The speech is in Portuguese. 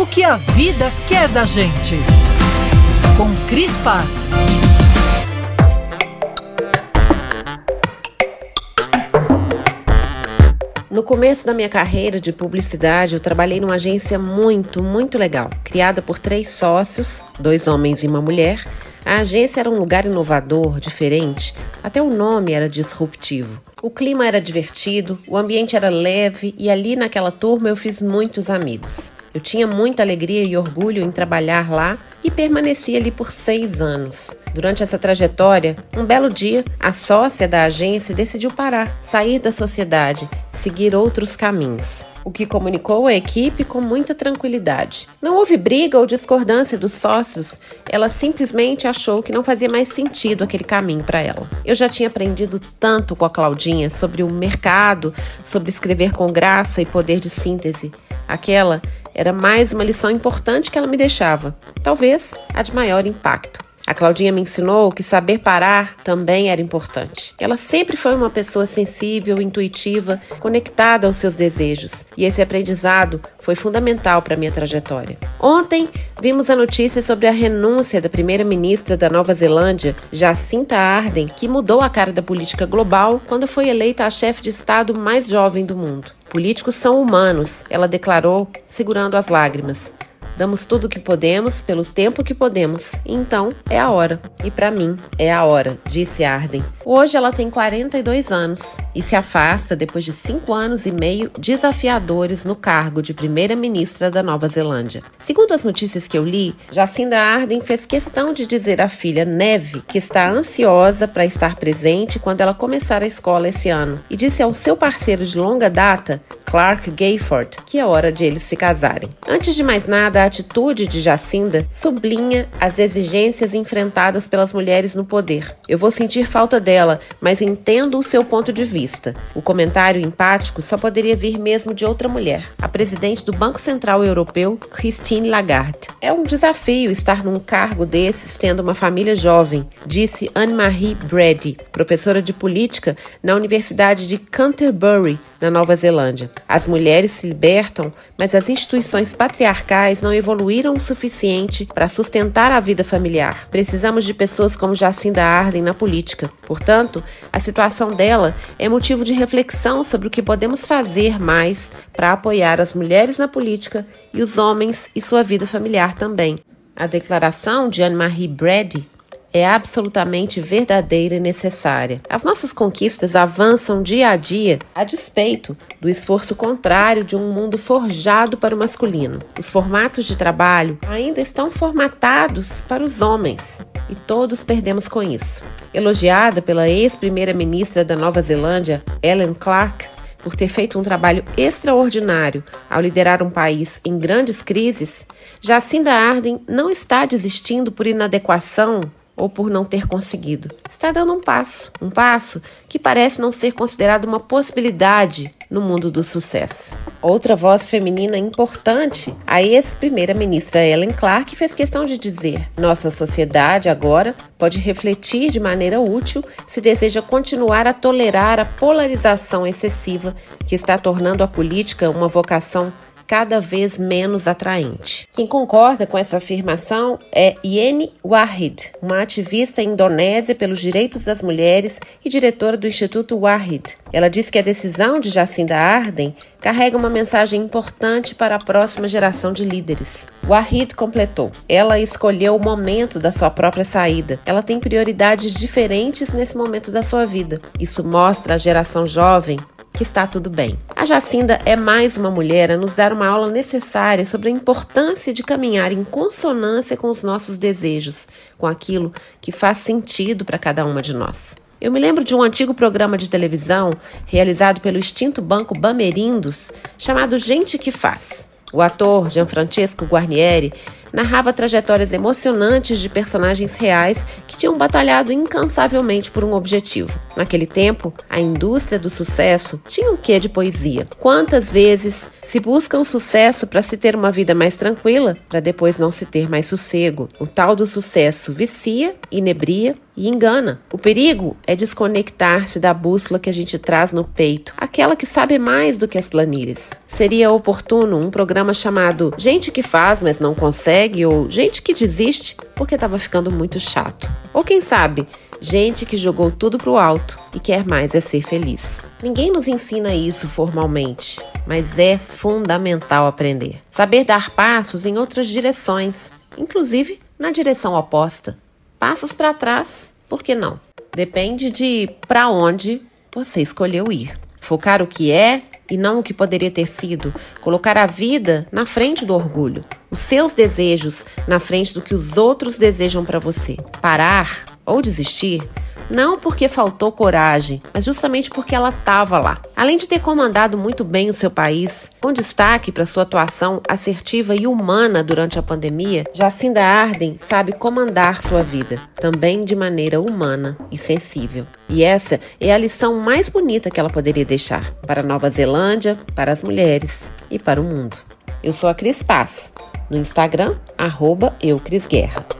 O que a vida quer da gente. Com Cris Paz. No começo da minha carreira de publicidade, eu trabalhei numa agência muito, muito legal, criada por três sócios, dois homens e uma mulher. A agência era um lugar inovador, diferente, até o nome era disruptivo. O clima era divertido, o ambiente era leve e ali naquela turma eu fiz muitos amigos. Eu tinha muita alegria e orgulho em trabalhar lá e permaneci ali por seis anos. Durante essa trajetória, um belo dia, a sócia da agência decidiu parar, sair da sociedade, seguir outros caminhos o que comunicou à equipe com muita tranquilidade. Não houve briga ou discordância dos sócios, ela simplesmente achou que não fazia mais sentido aquele caminho para ela. Eu já tinha aprendido tanto com a Claudinha sobre o mercado, sobre escrever com graça e poder de síntese. Aquela era mais uma lição importante que ela me deixava, talvez a de maior impacto. A Claudinha me ensinou que saber parar também era importante. Ela sempre foi uma pessoa sensível, intuitiva, conectada aos seus desejos, e esse aprendizado foi fundamental para minha trajetória. Ontem vimos a notícia sobre a renúncia da primeira-ministra da Nova Zelândia, Jacinta Ardern, que mudou a cara da política global quando foi eleita a chefe de estado mais jovem do mundo. Políticos são humanos, ela declarou, segurando as lágrimas. Damos tudo o que podemos pelo tempo que podemos. Então é a hora. E para mim é a hora, disse Arden. Hoje ela tem 42 anos e se afasta depois de cinco anos e meio desafiadores no cargo de primeira-ministra da Nova Zelândia. Segundo as notícias que eu li, Jacinda Arden fez questão de dizer à filha Neve que está ansiosa para estar presente quando ela começar a escola esse ano e disse ao seu parceiro de longa data, Clark Gayford, que é hora de eles se casarem. Antes de mais nada, a atitude de Jacinda sublinha as exigências enfrentadas pelas mulheres no poder. Eu vou sentir falta dela, mas entendo o seu ponto de vista. O comentário empático só poderia vir mesmo de outra mulher, a presidente do Banco Central Europeu, Christine Lagarde. É um desafio estar num cargo desses tendo uma família jovem, disse Anne-Marie Brady, professora de política na Universidade de Canterbury, na Nova Zelândia. As mulheres se libertam, mas as instituições patriarcais não evoluíram o suficiente para sustentar a vida familiar. Precisamos de pessoas como Jacinda Arden na política. Portanto, a situação dela é motivo de reflexão sobre o que podemos fazer mais para apoiar as mulheres na política e os homens e sua vida familiar também. A declaração de Anne-Marie Brady é absolutamente verdadeira e necessária. As nossas conquistas avançam dia a dia a despeito do esforço contrário de um mundo forjado para o masculino. Os formatos de trabalho ainda estão formatados para os homens e todos perdemos com isso. Elogiada pela ex-primeira-ministra da Nova Zelândia, Ellen Clark, por ter feito um trabalho extraordinário ao liderar um país em grandes crises, Jacinda Arden não está desistindo por inadequação ou por não ter conseguido. Está dando um passo, um passo que parece não ser considerado uma possibilidade no mundo do sucesso. Outra voz feminina importante, a ex-primeira-ministra Ellen Clark, fez questão de dizer: nossa sociedade agora pode refletir de maneira útil se deseja continuar a tolerar a polarização excessiva que está tornando a política uma vocação cada vez menos atraente. Quem concorda com essa afirmação é Yeni Wahid, uma ativista indonésia pelos direitos das mulheres e diretora do Instituto Wahid. Ela diz que a decisão de Jacinda Arden carrega uma mensagem importante para a próxima geração de líderes. Wahid completou: ela escolheu o momento da sua própria saída. Ela tem prioridades diferentes nesse momento da sua vida. Isso mostra a geração jovem que está tudo bem. A Jacinda é mais uma mulher a nos dar uma aula necessária sobre a importância de caminhar em consonância com os nossos desejos, com aquilo que faz sentido para cada uma de nós. Eu me lembro de um antigo programa de televisão realizado pelo extinto banco Bamerindos, chamado Gente que Faz. O ator Gianfrancesco Guarnieri narrava trajetórias emocionantes de personagens reais que tinham batalhado incansavelmente por um objetivo. Naquele tempo, a indústria do sucesso tinha um quê de poesia. Quantas vezes se busca o sucesso para se ter uma vida mais tranquila, para depois não se ter mais sossego? O tal do sucesso vicia, inebria e engana. O perigo é desconectar-se da bússola que a gente traz no peito, aquela que sabe mais do que as planilhas. Seria oportuno um programa chamado Gente que faz, mas não consegue, ou Gente que desiste porque estava ficando muito chato. Ou quem sabe, gente que jogou tudo pro alto e quer mais é ser feliz. Ninguém nos ensina isso formalmente, mas é fundamental aprender. Saber dar passos em outras direções, inclusive na direção oposta passos para trás, por que não? Depende de para onde você escolheu ir. Focar o que é e não o que poderia ter sido. Colocar a vida na frente do orgulho. Os seus desejos na frente do que os outros desejam para você. Parar ou desistir não porque faltou coragem, mas justamente porque ela estava lá. Além de ter comandado muito bem o seu país, com destaque para sua atuação assertiva e humana durante a pandemia, Jacinda Arden sabe comandar sua vida, também de maneira humana e sensível. E essa é a lição mais bonita que ela poderia deixar para Nova Zelândia, para as mulheres e para o mundo. Eu sou a Cris Paz, no Instagram, arroba eucrisguerra.